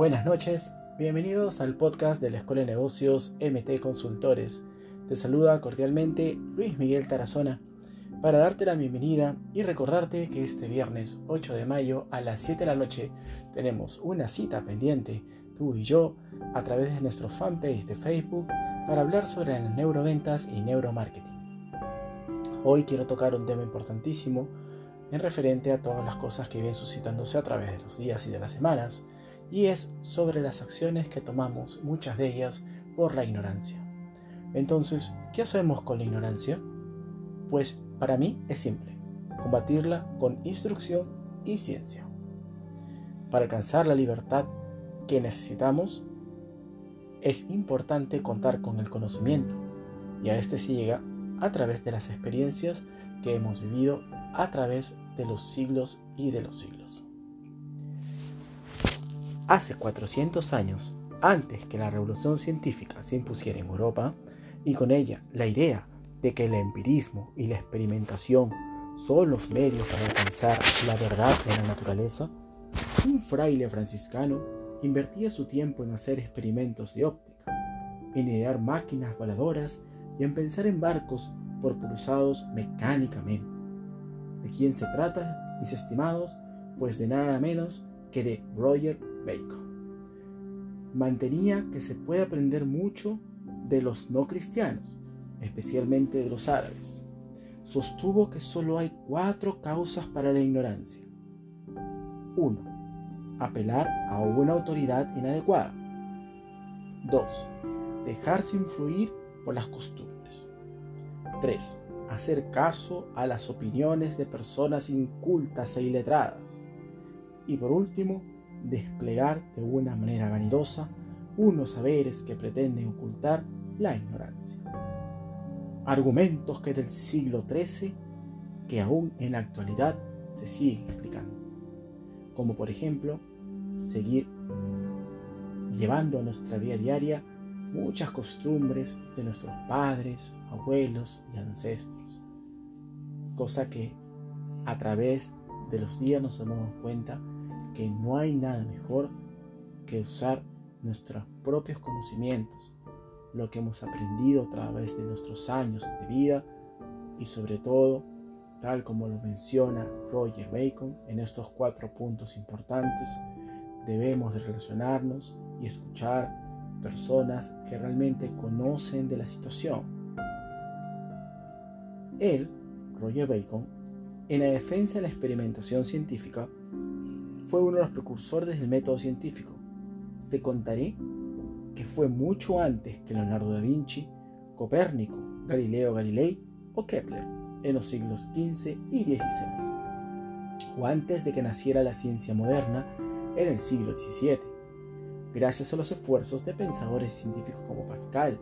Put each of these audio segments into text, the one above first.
Buenas noches, bienvenidos al podcast de la Escuela de Negocios MT Consultores. Te saluda cordialmente Luis Miguel Tarazona para darte la bienvenida y recordarte que este viernes 8 de mayo a las 7 de la noche tenemos una cita pendiente, tú y yo, a través de nuestro fanpage de Facebook para hablar sobre las neuroventas y neuromarketing. Hoy quiero tocar un tema importantísimo en referente a todas las cosas que vienen suscitándose a través de los días y de las semanas, y es sobre las acciones que tomamos, muchas de ellas, por la ignorancia. Entonces, ¿qué hacemos con la ignorancia? Pues para mí es simple, combatirla con instrucción y ciencia. Para alcanzar la libertad que necesitamos, es importante contar con el conocimiento, y a este se llega a través de las experiencias que hemos vivido a través de los siglos y de los siglos. Hace 400 años, antes que la revolución científica se impusiera en Europa, y con ella la idea de que el empirismo y la experimentación son los medios para alcanzar la verdad de la naturaleza, un fraile franciscano invertía su tiempo en hacer experimentos de óptica, en idear máquinas voladoras y en pensar en barcos propulsados mecánicamente. ¿De quién se trata, mis estimados? Pues de nada menos que de Roger Bacon. Mantenía que se puede aprender mucho de los no cristianos, especialmente de los árabes. Sostuvo que solo hay cuatro causas para la ignorancia. 1. Apelar a una autoridad inadecuada. 2. Dejarse influir por las costumbres. 3 hacer caso a las opiniones de personas incultas e iletradas. Y por último, desplegar de una manera vanidosa unos saberes que pretenden ocultar la ignorancia. Argumentos que del siglo XIII que aún en la actualidad se siguen explicando. Como por ejemplo, seguir llevando a nuestra vida diaria muchas costumbres de nuestros padres, abuelos y ancestros. Cosa que a través de los días nos damos cuenta que no hay nada mejor que usar nuestros propios conocimientos, lo que hemos aprendido a través de nuestros años de vida y sobre todo, tal como lo menciona Roger Bacon en estos cuatro puntos importantes, debemos de relacionarnos y escuchar personas que realmente conocen de la situación. Él, Roger Bacon, en la defensa de la experimentación científica, fue uno de los precursores del método científico. Te contaré que fue mucho antes que Leonardo da Vinci, Copérnico, Galileo Galilei o Kepler en los siglos XV y XVI, o antes de que naciera la ciencia moderna en el siglo XVII gracias a los esfuerzos de pensadores científicos como Pascal,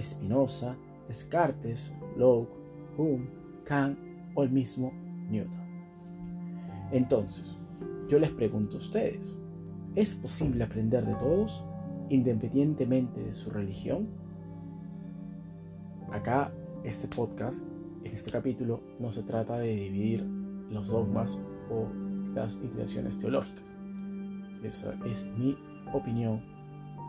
Spinoza, Descartes, Locke, Hume, Kant o el mismo Newton. Entonces, yo les pregunto a ustedes, ¿es posible aprender de todos independientemente de su religión? Acá, este podcast, en este capítulo, no se trata de dividir los dogmas o las inclinaciones teológicas. Esa es mi opinión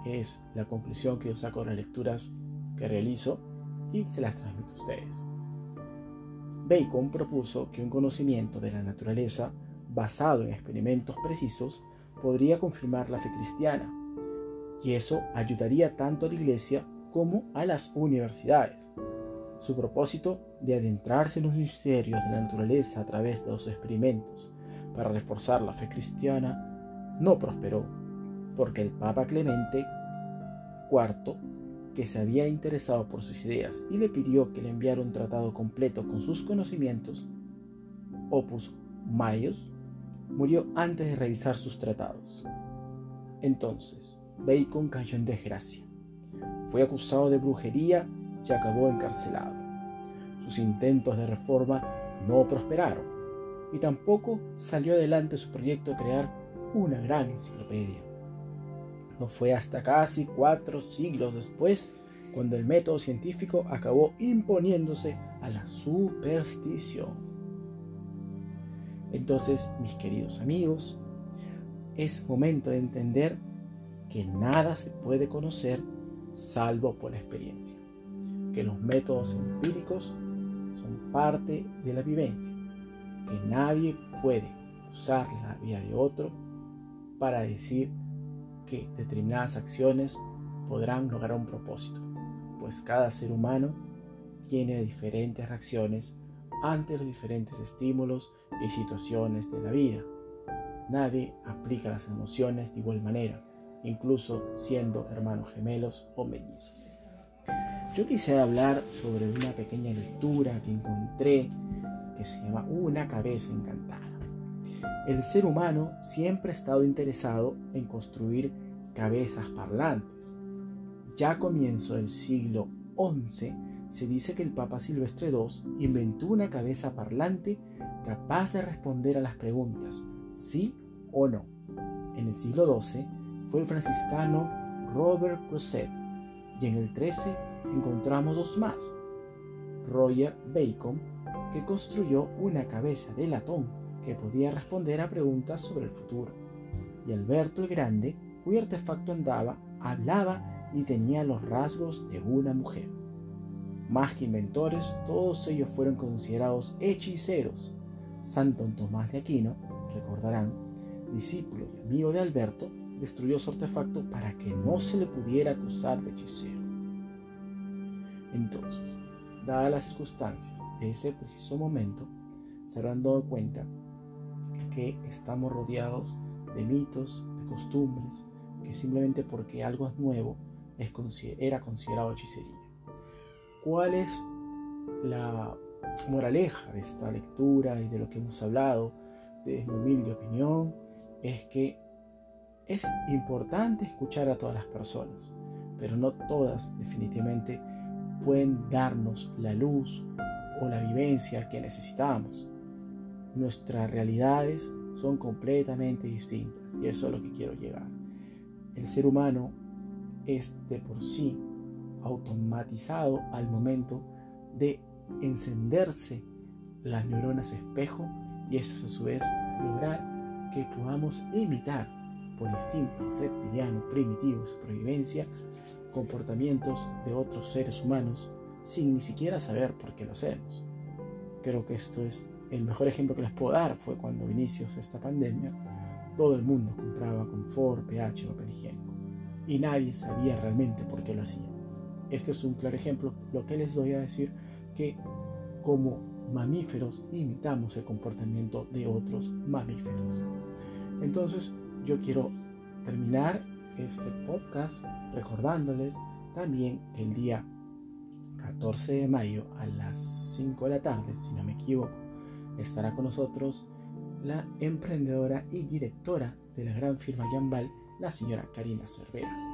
es la conclusión que yo saco de las lecturas que realizo y se las transmito a ustedes. Bacon propuso que un conocimiento de la naturaleza basado en experimentos precisos podría confirmar la fe cristiana, y eso ayudaría tanto a la Iglesia como a las universidades. Su propósito de adentrarse en los misterios de la naturaleza a través de los experimentos para reforzar la fe cristiana no prosperó porque el Papa Clemente IV, que se había interesado por sus ideas y le pidió que le enviara un tratado completo con sus conocimientos, Opus Maius, murió antes de revisar sus tratados. Entonces, Bacon cayó en desgracia. Fue acusado de brujería y acabó encarcelado. Sus intentos de reforma no prosperaron y tampoco salió adelante su proyecto de crear una gran enciclopedia. No fue hasta casi cuatro siglos después cuando el método científico acabó imponiéndose a la superstición. Entonces, mis queridos amigos, es momento de entender que nada se puede conocer salvo por la experiencia, que los métodos empíricos son parte de la vivencia, que nadie puede usar la vida de otro para decir que determinadas acciones podrán lograr un propósito, pues cada ser humano tiene diferentes reacciones ante los diferentes estímulos y situaciones de la vida. Nadie aplica las emociones de igual manera, incluso siendo hermanos gemelos o mellizos. Yo quisiera hablar sobre una pequeña lectura que encontré que se llama Una cabeza encantada. El ser humano siempre ha estado interesado en construir cabezas parlantes. Ya a comienzo del siglo XI se dice que el Papa Silvestre II inventó una cabeza parlante capaz de responder a las preguntas sí o no. En el siglo XII fue el franciscano Robert Crozet y en el XIII encontramos dos más. Roger Bacon, que construyó una cabeza de latón que podía responder a preguntas sobre el futuro, y Alberto el Grande, cuyo artefacto andaba, hablaba y tenía los rasgos de una mujer. Más que inventores, todos ellos fueron considerados hechiceros. Santo Tomás de Aquino, recordarán, discípulo y amigo de Alberto, destruyó su artefacto para que no se le pudiera acusar de hechicero. Entonces, dadas las circunstancias de ese preciso momento, se habrán dado cuenta que estamos rodeados de mitos, de costumbres, que simplemente porque algo es nuevo era considerado hechicería. ¿Cuál es la moraleja de esta lectura y de lo que hemos hablado? Desde mi humilde opinión, es que es importante escuchar a todas las personas, pero no todas definitivamente pueden darnos la luz o la vivencia que necesitamos. Nuestras realidades son completamente distintas y eso es lo que quiero llegar. El ser humano es de por sí automatizado al momento de encenderse las neuronas espejo y estas a su vez lograr que podamos imitar por instinto reptiliano primitivo de supervivencia comportamientos de otros seres humanos sin ni siquiera saber por qué lo hacemos. Creo que esto es el mejor ejemplo que les puedo dar fue cuando inicios esta pandemia todo el mundo compraba confort, pH, papel higiénico y nadie sabía realmente por qué lo hacía. Este es un claro ejemplo, lo que les doy a decir que como mamíferos imitamos el comportamiento de otros mamíferos. Entonces, yo quiero terminar este podcast recordándoles también que el día 14 de mayo a las 5 de la tarde, si no me equivoco, estará con nosotros la emprendedora y directora de la gran firma Yambal, la señora Karina Cervera.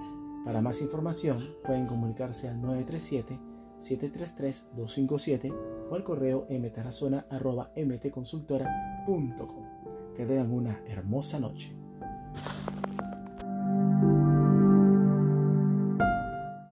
Para más información pueden comunicarse al 937-733-257 o al correo mtarazona.mtconsultora.com. Que tengan una hermosa noche.